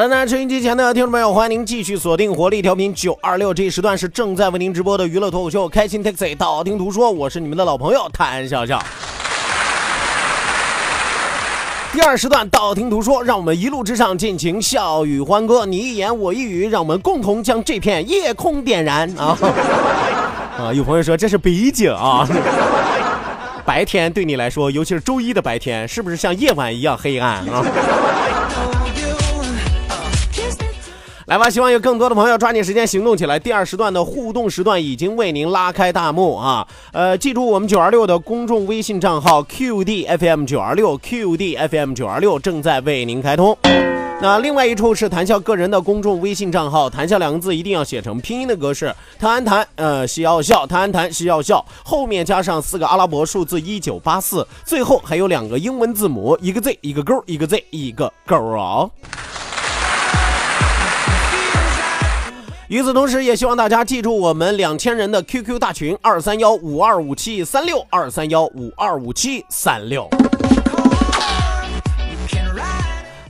好的，那收音机前的听众朋友，欢迎您继续锁定活力调频九二六，这一时段是正在为您直播的娱乐脱口秀《开心 Taxi》，道听途说，我是你们的老朋友谭笑笑。第二时段道听途说，让我们一路之上尽情笑语欢歌，你一言我一语，让我们共同将这片夜空点燃啊！啊，有朋友说这是北京啊，白天对你来说，尤其是周一的白天，是不是像夜晚一样黑暗啊？来吧，希望有更多的朋友抓紧时间行动起来。第二时段的互动时段已经为您拉开大幕啊！呃，记住我们九二六的公众微信账号 QDFM 九二六 QDFM 九二六正在为您开通。那另外一处是谈笑个人的公众微信账号，谈笑两个字一定要写成拼音的格式，谈安谈，呃，西要笑，谈安谈，西要笑，后面加上四个阿拉伯数字一九八四，最后还有两个英文字母，一个 Z 一个勾，一个 Z 一个勾哦。与此同时，也希望大家记住我们两千人的 QQ 大群二三幺五二五七三六二三幺五二五七三六。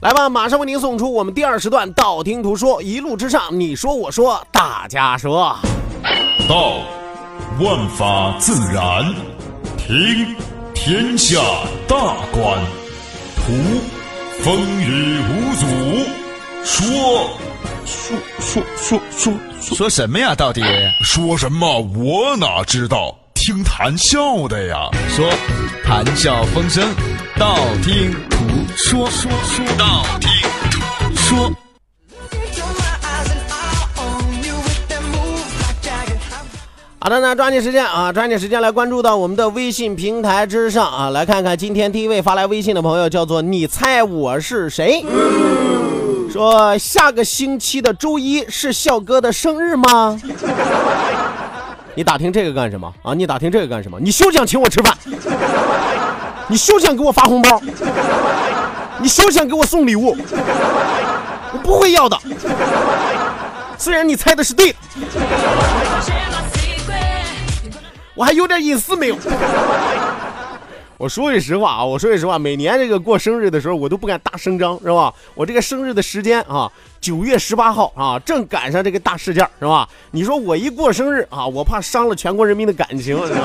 来吧，马上为您送出我们第二时段道听途说，一路之上你说我说大家说。道，万法自然；听，天下大观；图，风雨无阻；说，说说说说说什么呀？到底说什么？我哪知道？听谈笑的呀。说，谈笑风生，道听途说，说说道听途说。好的，那抓紧时间啊，抓紧时间来关注到我们的微信平台之上啊，来看看今天第一位发来微信的朋友叫做你猜我是谁？说下个星期的周一是笑哥的生日吗？你打听这个干什么啊？你打听这个干什么？你休想请我吃饭，你休想给我发红包，你休想给我送礼物，我不会要的。虽然你猜的是对。我还有点隐私没有？我说句实话啊，我说句实话，每年这个过生日的时候，我都不敢大声张，是吧？我这个生日的时间啊，九月十八号啊，正赶上这个大事件，是吧？你说我一过生日啊，我怕伤了全国人民的感情，知道吗？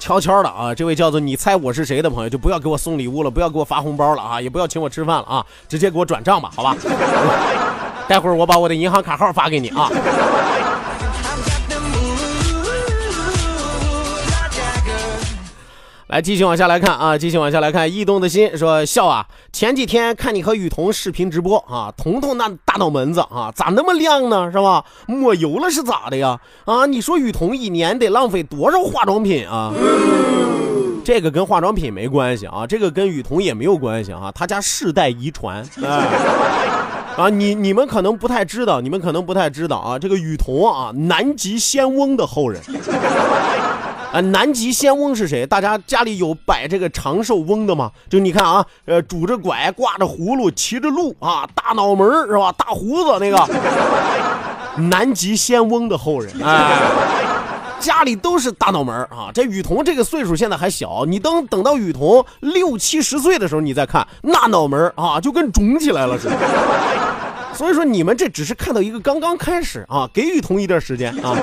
悄悄的啊，这位叫做你猜我是谁的朋友，就不要给我送礼物了，不要给我发红包了啊，也不要请我吃饭了啊，直接给我转账吧，好吧？待会儿我把我的银行卡号发给你啊。来，继续往下来看啊，继续往下来看。异动的心说笑啊，前几天看你和雨桐视频直播啊，彤彤那大脑门子啊，咋那么亮呢？是吧？抹油了是咋的呀？啊，你说雨桐一年得浪费多少化妆品啊？这个跟化妆品没关系啊，这个跟雨桐也没有关系啊，他家世代遗传。哎啊，你你们可能不太知道，你们可能不太知道啊，这个雨桐啊，南极仙翁的后人。啊，南极仙翁是谁？大家家里有摆这个长寿翁的吗？就你看啊，呃，拄着拐，挂着葫芦，骑着鹿啊，大脑门是吧？大胡子那个，南极仙翁的后人，哎，家里都是大脑门啊。这雨桐这个岁数现在还小，你等等到雨桐六七十岁的时候，你再看那脑门啊，就跟肿起来了似的。所以说你们这只是看到一个刚刚开始啊，给予同一段时间啊。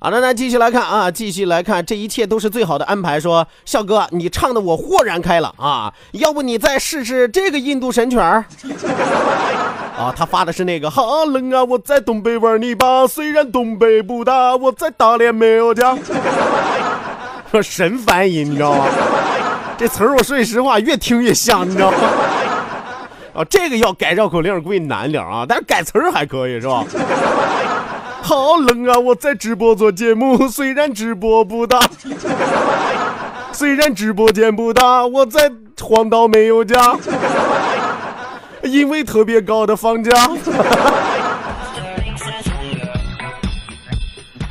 好的，那继续来看啊，继续来看，这一切都是最好的安排。说笑哥，你唱的我豁然开朗啊，要不你再试试这个印度神曲儿？啊，他发的是那个好冷啊，我在东北玩泥巴，虽然东北不大，我在大连没有家。说神翻译，你知道吗？这词儿我说句实话，越听越像，你知道吗？啊，这个要改绕口令估计难点啊，但是改词儿还可以，是吧？好冷啊！我在直播做节目，虽然直播不大，虽然直播间不大，我在荒岛没有家，因为特别高的房价。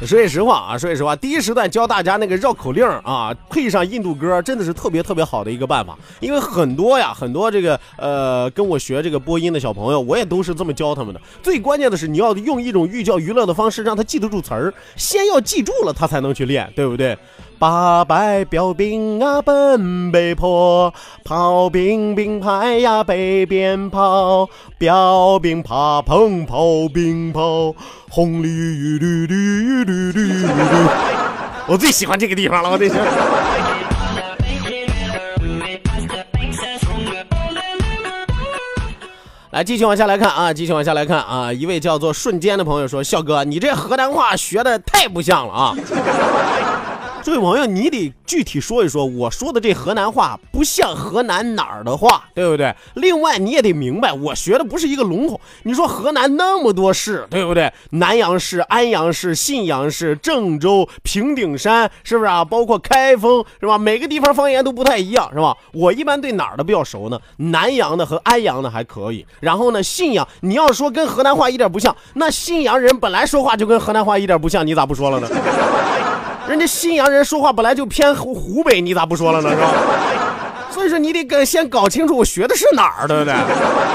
说句实话啊，说句实话，第一时段教大家那个绕口令啊，配上印度歌，真的是特别特别好的一个办法。因为很多呀，很多这个呃跟我学这个播音的小朋友，我也都是这么教他们的。最关键的是，你要用一种寓教于乐的方式，让他记得住词儿。先要记住了，他才能去练，对不对？八百标兵啊奔北坡，炮兵并排呀北边跑，标兵怕碰炮兵炮，红绿绿绿绿绿绿绿。我最喜欢这个地方了，我最喜欢。来，继续往下来看啊，继续往下来看啊，一位叫做瞬间的朋友说：“笑哥，你这河南话学的太不像了啊。”这位朋友，你得具体说一说，我说的这河南话不像河南哪儿的话，对不对？另外，你也得明白，我学的不是一个笼统。你说河南那么多市，对不对？南阳市、安阳市、信阳市、郑州、平顶山，是不是啊？包括开封，是吧？每个地方方言都不太一样，是吧？我一般对哪儿的比较熟呢？南阳的和安阳的还可以。然后呢，信阳，你要说跟河南话一点不像，那信阳人本来说话就跟河南话一点不像，你咋不说了呢？人家信阳人说话本来就偏湖湖北，你咋不说了呢？是吧？所以说你得跟先搞清楚我学的是哪儿，对不对？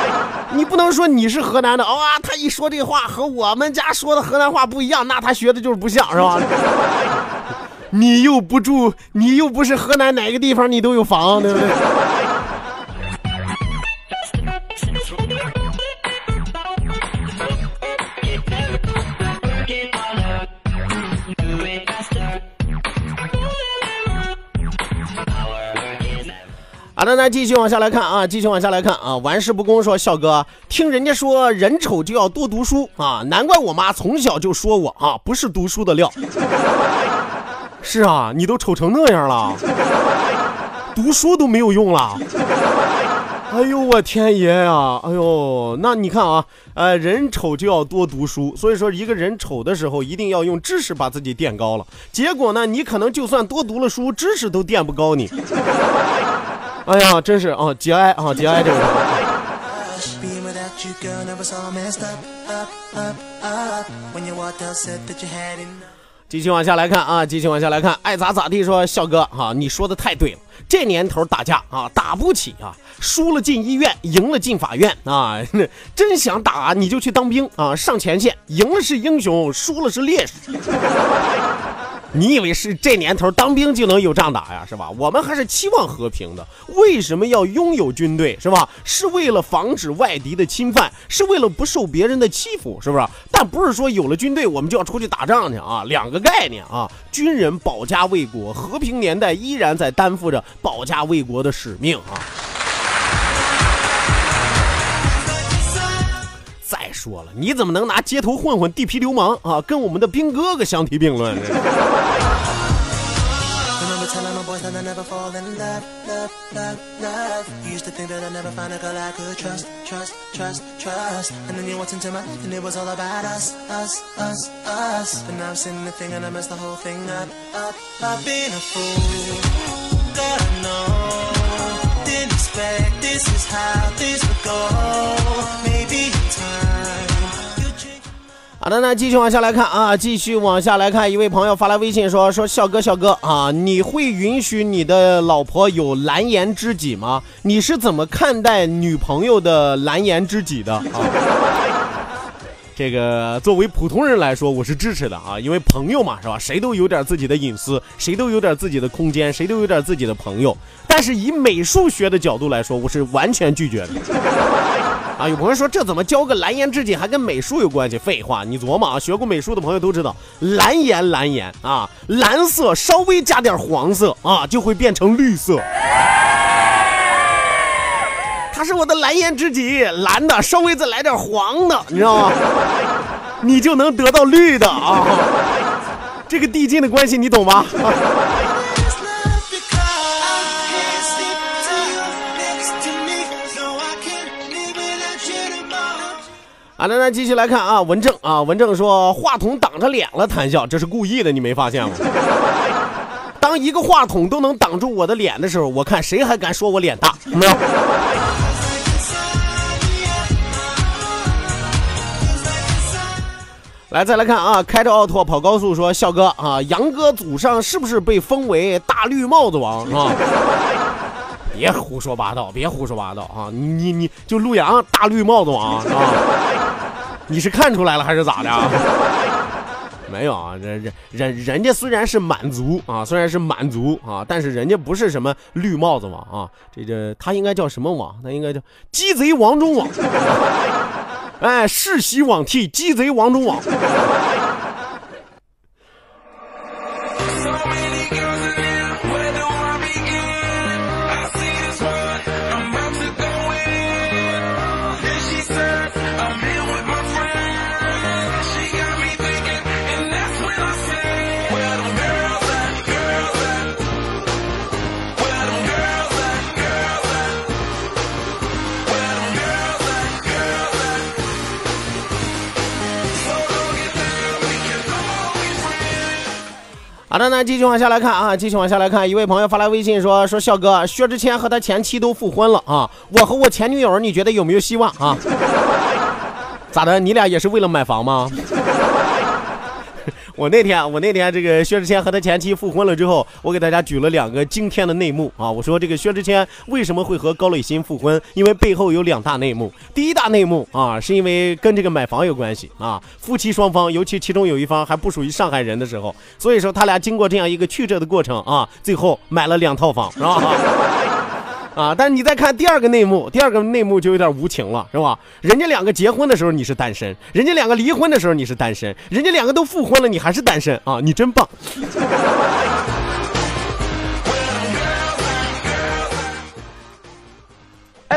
你不能说你是河南的，哇，他一说这话和我们家说的河南话不一样，那他学的就是不像，是吧？你又不住，你又不是河南哪个地方，你都有房，对不对？好的，那继续往下来看啊，继续往下来看啊。玩世不恭说，笑哥，听人家说人丑就要多读书啊，难怪我妈从小就说我啊不是读书的料。是啊，你都丑成那样了，读书都没有用了。哎呦我天爷呀！哎呦，那你看啊，呃，人丑就要多读书，所以说一个人丑的时候一定要用知识把自己垫高了。结果呢，你可能就算多读了书，知识都垫不高你。哎呀，真是啊，节哀啊，节哀这个。继续往下来看啊，继续往下来看，爱咋咋地。说笑哥哈，你说的太对了，这年头打架啊，打不起啊，输了进医院，赢了进法院啊，真想打你就去当兵啊，上前线，赢了是英雄，输了是烈士。你以为是这年头当兵就能有仗打呀？是吧？我们还是期望和平的。为什么要拥有军队？是吧？是为了防止外敌的侵犯，是为了不受别人的欺负，是不是？但不是说有了军队我们就要出去打仗去啊，两个概念啊。军人保家卫国，和平年代依然在担负着保家卫国的使命啊。再说了，你怎么能拿街头混混、地痞流氓啊，跟我们的兵哥哥相提并论？好的，那继续往下来看啊，继续往下来看，一位朋友发来微信说：“说笑哥，笑哥啊，你会允许你的老婆有蓝颜知己吗？你是怎么看待女朋友的蓝颜知己的啊？” 这个作为普通人来说，我是支持的啊，因为朋友嘛，是吧？谁都有点自己的隐私，谁都有点自己的空间，谁都有点自己的朋友。但是以美术学的角度来说，我是完全拒绝的。啊，有朋友说这怎么教个蓝颜知己还跟美术有关系？废话，你琢磨啊，学过美术的朋友都知道，蓝颜蓝颜啊，蓝色稍微加点黄色啊，就会变成绿色。他是我的蓝颜知己，蓝的稍微再来点黄的，你知道吗？你就能得到绿的啊！这个递进的关系你懂吗？好的，那继续来看啊，文正啊，文正说话筒挡着脸了，谈笑，这是故意的，你没发现吗？当一个话筒都能挡住我的脸的时候，我看谁还敢说我脸大？没有。来，再来看啊，开着奥拓跑高速说，笑哥啊，杨哥祖上是不是被封为大绿帽子王啊？别胡说八道，别胡说八道啊！你你就陆阳大绿帽子王啊？你是看出来了还是咋的啊？没有啊，人人人人家虽然是满族啊，虽然是满族啊，但是人家不是什么绿帽子王啊，这这他应该叫什么王？他应该叫鸡贼王中王。哎，世袭罔替，鸡贼王中王。好的，那继续往下来看啊，继续往下来看，一位朋友发来微信说：“说笑哥，薛之谦和他前妻都复婚了啊，我和我前女友，你觉得有没有希望啊？咋的？你俩也是为了买房吗？”我那天，我那天这个薛之谦和他前妻复婚了之后，我给大家举了两个惊天的内幕啊！我说这个薛之谦为什么会和高磊鑫复婚？因为背后有两大内幕。第一大内幕啊，是因为跟这个买房有关系啊。夫妻双方，尤其其中有一方还不属于上海人的时候，所以说他俩经过这样一个曲折的过程啊，最后买了两套房，是吧？啊！但是你再看第二个内幕，第二个内幕就有点无情了，是吧？人家两个结婚的时候你是单身，人家两个离婚的时候你是单身，人家两个都复婚了你还是单身啊！你真棒。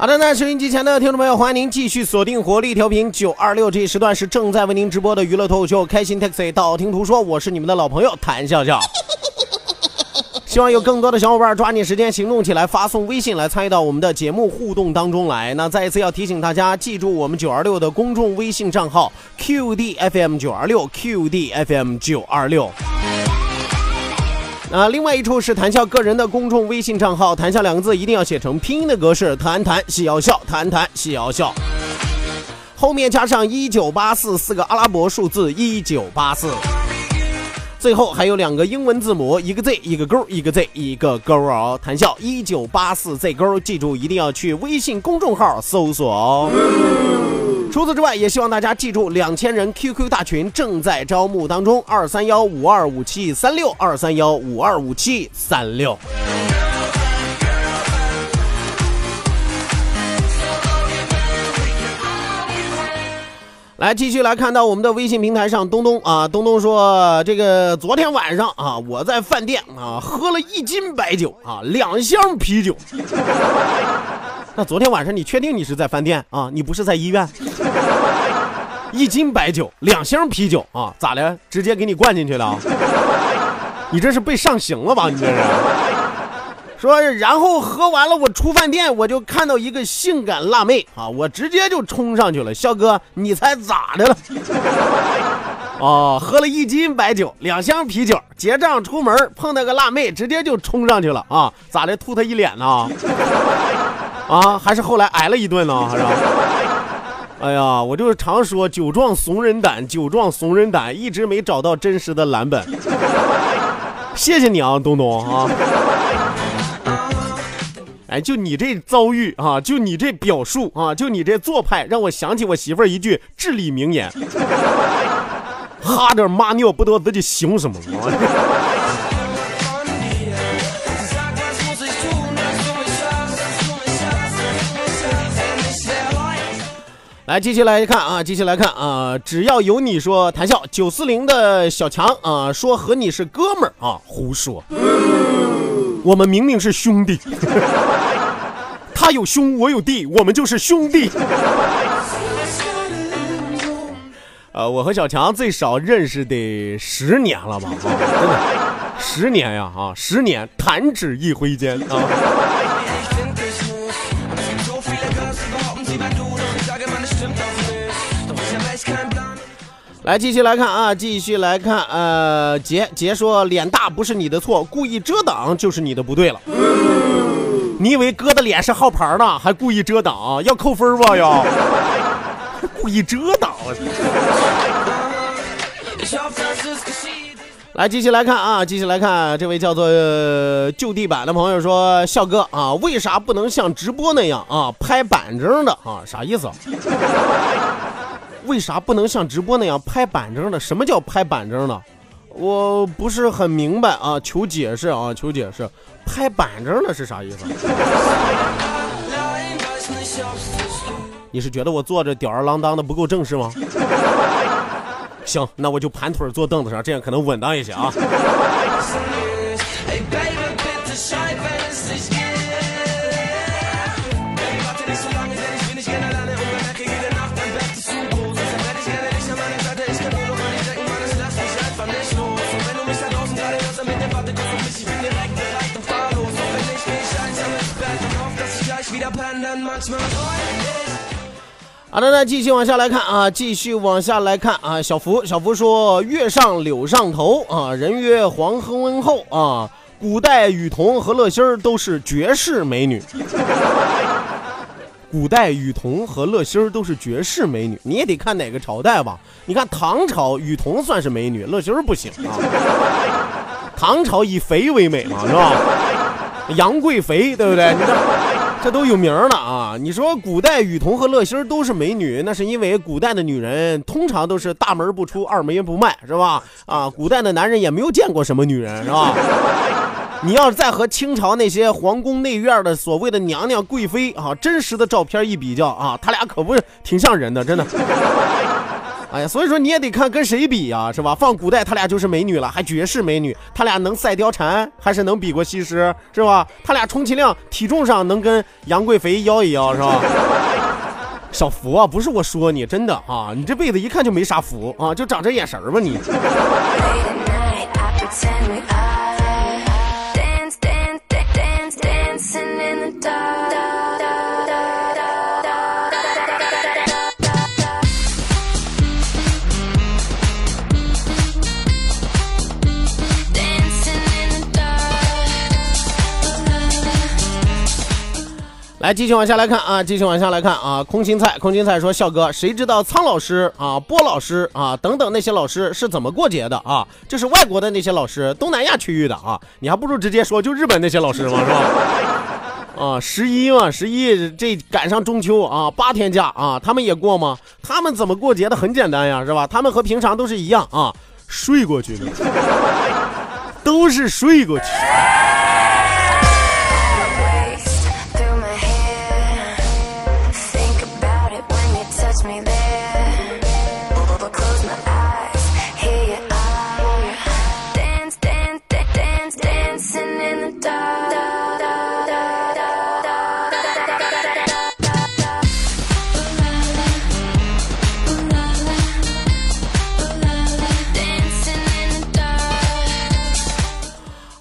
好的，那收音机前的听众朋友，欢迎您继续锁定活力调频九二六，这一时段是正在为您直播的娱乐脱口秀《开心 Taxi》，道听途说，我是你们的老朋友谭笑笑。希望有更多的小伙伴抓紧时间行动起来，发送微信来参与到我们的节目互动当中来。那再一次要提醒大家，记住我们九二六的公众微信账号 QDFM 九二六 QDFM 九二六。啊，另外一处是谈笑个人的公众微信账号，谈笑两个字一定要写成拼音的格式，谈谈喜要笑，谈谈喜要笑，后面加上一九八四四个阿拉伯数字一九八四，最后还有两个英文字母，一个 Z 一个勾，一个 Z 一个勾哦。谈笑一九八四 Z 勾，记住一定要去微信公众号搜索哦。除此之外，也希望大家记住，两千人 QQ 大群正在招募当中，二三幺五二五七三六二三幺五二五七三六。来，继续来看到我们的微信平台上，东东啊，东东说，这个昨天晚上啊，我在饭店啊喝了一斤白酒啊，两箱啤酒。那昨天晚上你确定你是在饭店啊？你不是在医院？一斤白酒，两箱啤酒啊，咋的？直接给你灌进去了？你这是被上刑了吧？你这是？说，然后喝完了，我出饭店，我就看到一个性感辣妹啊，我直接就冲上去了。肖哥，你猜咋的了？哦，喝了一斤白酒，两箱啤酒，结账出门碰到个辣妹，直接就冲上去了啊！咋的？吐他一脸呢？啊，还是后来挨了一顿呢？还 是？哎呀，我就是常说酒壮怂人胆，酒壮怂人胆，一直没找到真实的蓝本。谢谢你啊，东东啊！哎，就你这遭遇啊，就你这表述啊，就你这做派，让我想起我媳妇儿一句至理名言：哈着妈尿不知道自己行什么。来，继续来看啊，继续来看啊！只要有你说谈笑，九四零的小强啊，说和你是哥们儿啊，胡说，我们明明是兄弟，他有兄，我有弟，我们就是兄弟。呃，我和小强最少认识得十年了吧？啊，真的，十年呀！啊，十年，弹指一挥间啊！来，继续来看啊，继续来看。呃，杰杰说脸大不是你的错，故意遮挡就是你的不对了。你以为哥的脸是号牌呢，还故意遮挡，要扣分吧？要 故意遮挡。来，继续来看啊，继续来看，这位叫做就地板的朋友说：“笑哥啊，为啥不能像直播那样啊，拍板正的啊？啥意思？”为啥不能像直播那样拍板正的？什么叫拍板正的？我不是很明白啊，求解释啊，求解释。拍板正的是啥意思？你是觉得我坐着吊儿郎当的不够正式吗？行，那我就盘腿坐凳子上，这样可能稳当一些啊。好的，那继续往下来看啊，继续往下来看啊。小福，小福说：“月上柳上头啊，人约黄昏后啊。古代雨桐和乐心儿都是绝世美女。古代雨桐和乐心儿都是绝世美女，你也得看哪个朝代吧。你看唐朝雨桐算是美女，乐心儿不行啊。唐朝以肥为美嘛，是吧？杨贵妃，对不对？你这。”这都有名了啊！你说古代雨桐和乐心都是美女，那是因为古代的女人通常都是大门不出二门不迈，是吧？啊，古代的男人也没有见过什么女人，是吧？你要是再和清朝那些皇宫内院的所谓的娘娘贵妃啊，真实的照片一比较啊，他俩可不是挺像人的，真的。哎呀，所以说你也得看跟谁比呀，是吧？放古代他俩就是美女了，还绝世美女。他俩能赛貂蝉，还是能比过西施，是吧？他俩充其量体重上能跟杨贵妃腰一腰，是吧？小福啊，不是我说你，真的啊，你这辈子一看就没啥福啊，就长这眼神吧你。来，继续往下来看啊，继续往下来看啊。空心菜，空心菜说：“笑哥，谁知道苍老师啊、波老师啊等等那些老师是怎么过节的啊？这是外国的那些老师，东南亚区域的啊，你还不如直接说就日本那些老师嘛，是吧？啊，十一嘛，十一这赶上中秋啊，八天假啊，他们也过吗？他们怎么过节的？很简单呀，是吧？他们和平常都是一样啊，睡过去的，都是睡过去。”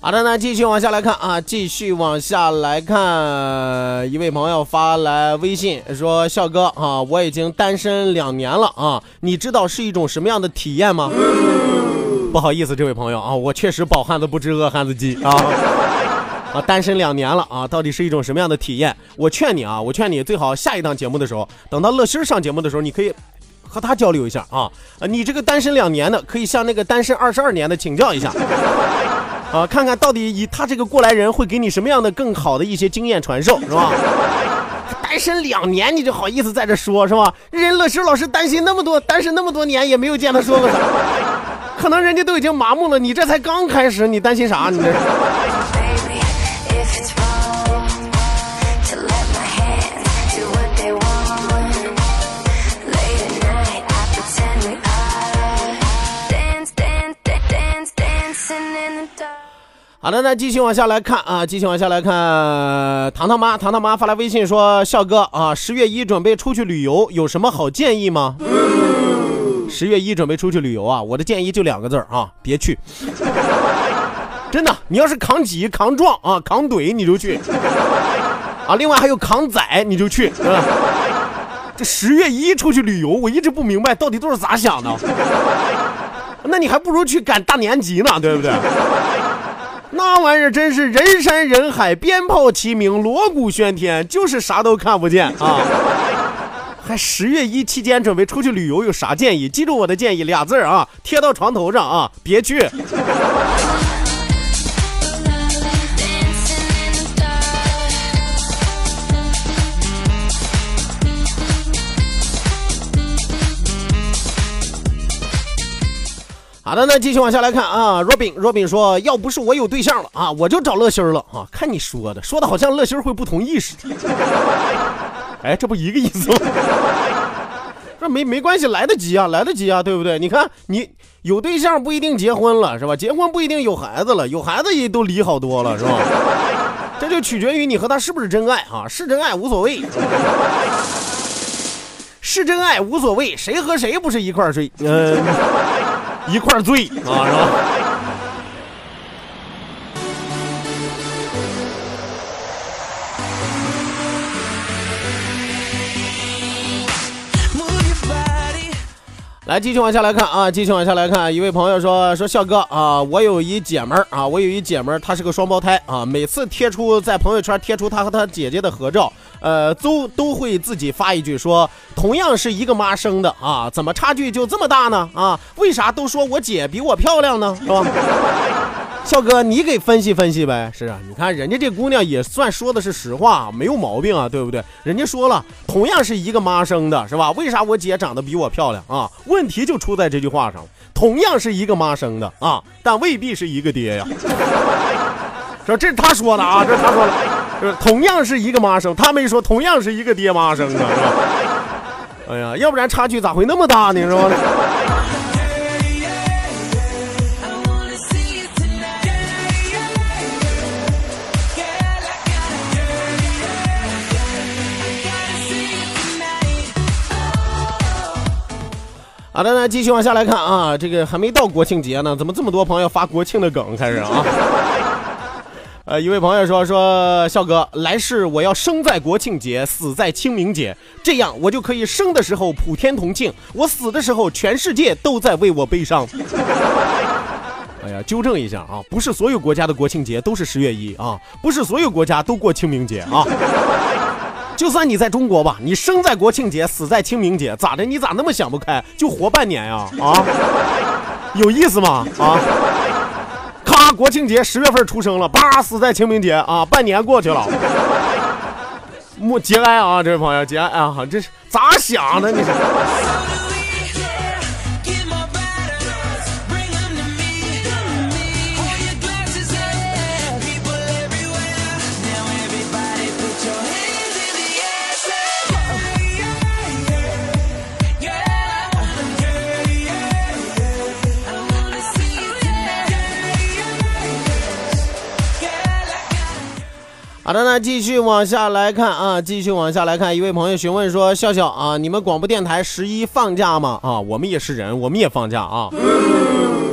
好的，那继续往下来看啊，继续往下来看，一位朋友发来微信说：“笑哥啊，我已经单身两年了啊，你知道是一种什么样的体验吗？” 不好意思，这位朋友啊，我确实饱汉子不知饿汉子饥啊啊，单身两年了啊，到底是一种什么样的体验？我劝你啊，我劝你最好下一档节目的时候，等到乐心上节目的时候，你可以和他交流一下啊，啊，你这个单身两年的，可以向那个单身二十二年的请教一下。啊，看看到底以他这个过来人会给你什么样的更好的一些经验传授，是吧？单身两年你就好意思在这说，是吧？人乐师老师担心那么多，单身那么多年也没有见他说过啥，可能人家都已经麻木了，你这才刚开始，你担心啥？你这。好的，那继续往下来看啊，继续往下来看，糖糖妈，糖糖妈发来微信说：“笑哥啊，十月一准备出去旅游，有什么好建议吗？”十月一准备出去旅游啊，我的建议就两个字儿啊，别去。真的，你要是扛挤、扛撞啊、扛怼你就去啊，另外还有扛宰你就去。是吧这十月一出去旅游，我一直不明白到底都是咋想的。那你还不如去赶大年级呢，对不对？那玩意儿真是人山人海，鞭炮齐鸣，锣鼓喧天，就是啥都看不见啊！还十月一期间准备出去旅游，有啥建议？记住我的建议，俩字儿啊，贴到床头上啊，别去。好的，那继续往下来看啊，Robin Robin 说，要不是我有对象了啊，我就找乐心儿了啊。看你说的，说的好像乐心儿会不同意似的。哎，这不一个意思吗？这没没关系，来得及啊，来得及啊，对不对？你看你有对象不一定结婚了，是吧？结婚不一定有孩子了，有孩子也都离好多了，是吧？这就取决于你和他是不是真爱啊，是真爱无所谓，是真爱无所谓，谁和谁不是一块儿睡？嗯、一块儿醉啊，是吧？来，继续往下来看啊，继续往下来看，一位朋友说说笑哥啊，我有一姐们儿啊，我有一姐们儿，她是个双胞胎啊，每次贴出在朋友圈贴出她和她姐姐的合照，呃，都都会自己发一句说，同样是一个妈生的啊，怎么差距就这么大呢？啊，为啥都说我姐比我漂亮呢？是吧？笑哥，你给分析分析呗。是啊，你看人家这姑娘也算说的是实话，没有毛病啊，对不对？人家说了，同样是一个妈生的，是吧？为啥我姐长得比我漂亮啊？问题就出在这句话上了，同样是一个妈生的啊，但未必是一个爹呀。说这是他说的啊，这是他说的，就是同样是一个妈生，他没说同样是一个爹妈生的，是吧？哎呀，要不然差距咋会那么大呢？是吧？好的，那继续往下来看啊，这个还没到国庆节呢，怎么这么多朋友发国庆的梗开始啊？呃，一位朋友说说笑哥，来世我要生在国庆节，死在清明节，这样我就可以生的时候普天同庆，我死的时候全世界都在为我悲伤。哎呀，纠正一下啊，不是所有国家的国庆节都是十月一啊，不是所有国家都过清明节啊。就算你在中国吧，你生在国庆节，死在清明节，咋的？你咋那么想不开，就活半年呀？啊，有意思吗？啊，咔，国庆节十月份出生了，叭，死在清明节啊，半年过去了。莫节哀啊，这位朋友，节哀啊，这是咋想的？你是？好的，那继续往下来看啊，继续往下来看，一位朋友询问说：笑笑啊，你们广播电台十一放假吗？啊，我们也是人，我们也放假啊。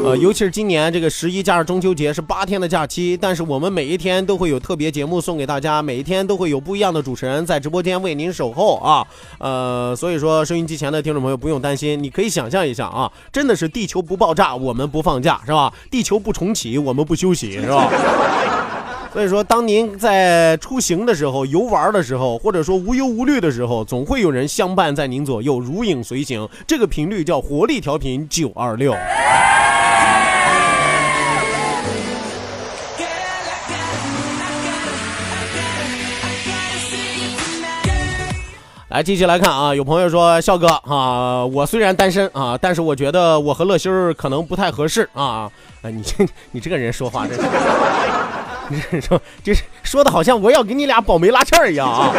呃，尤其是今年这个十一加上中秋节是八天的假期，但是我们每一天都会有特别节目送给大家，每一天都会有不一样的主持人在直播间为您守候啊。呃，所以说收音机前的听众朋友不用担心，你可以想象一下啊，真的是地球不爆炸，我们不放假是吧？地球不重启，我们不休息是吧？所以说，当您在出行的时候、游玩的时候，或者说无忧无虑的时候，总会有人相伴在您左右，如影随形。这个频率叫活力调频九二六。来，继续来看啊，有朋友说，笑哥啊，我虽然单身啊，但是我觉得我和乐心儿可能不太合适啊。哎，你这 你这个人说话真是。你说这说的好像我要给你俩保媒拉纤儿一样啊！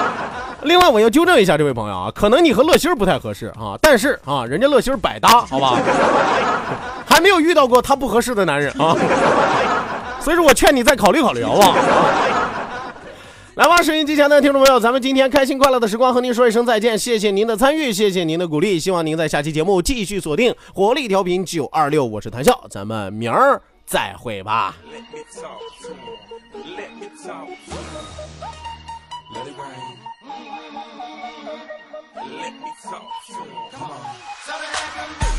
另外，我要纠正一下这位朋友啊，可能你和乐心儿不太合适啊，但是啊，人家乐心儿百搭，好吧？还没有遇到过他不合适的男人啊，所以说我劝你再考虑考虑，好不好？来吧，收音机前的听众朋友，咱们今天开心快乐的时光和您说一声再见，谢谢您的参与，谢谢您的鼓励，希望您在下期节目继续锁定活力调频九二六，我是谭笑，咱们明儿再会吧。Let me talk to him. Let me talk to him. Let it rain. Let me talk to him. Come on.